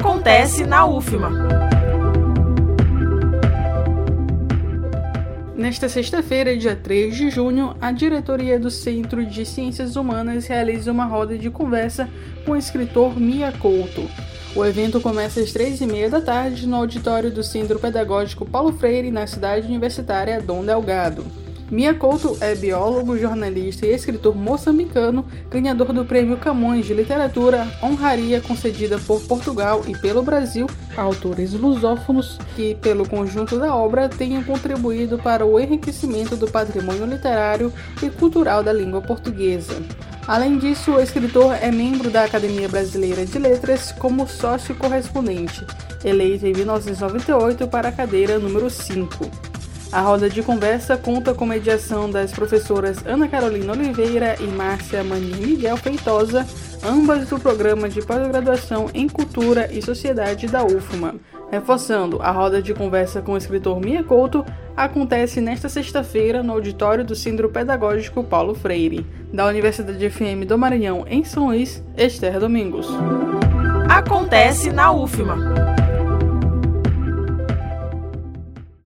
Acontece na UFMA. Nesta sexta-feira, dia 3 de junho, a diretoria do Centro de Ciências Humanas realiza uma roda de conversa com o escritor Mia Couto. O evento começa às três e meia da tarde no auditório do Centro Pedagógico Paulo Freire, na cidade universitária Dom Delgado. Mia Couto é biólogo, jornalista e escritor moçambicano, ganhador do Prêmio Camões de Literatura, honraria concedida por Portugal e pelo Brasil a autores lusófonos que, pelo conjunto da obra, tenham contribuído para o enriquecimento do patrimônio literário e cultural da língua portuguesa. Além disso, o escritor é membro da Academia Brasileira de Letras como sócio correspondente, eleito em 1998 para a cadeira número 5. A roda de conversa conta com mediação das professoras Ana Carolina Oliveira e Márcia Mani Miguel Feitosa, ambas do programa de pós-graduação em Cultura e Sociedade da UFMA. Reforçando, a roda de conversa com o escritor Mia Couto acontece nesta sexta-feira no auditório do Centro Pedagógico Paulo Freire, da Universidade FM do Maranhão, em São Luís, Esther Domingos. Acontece na UFMA.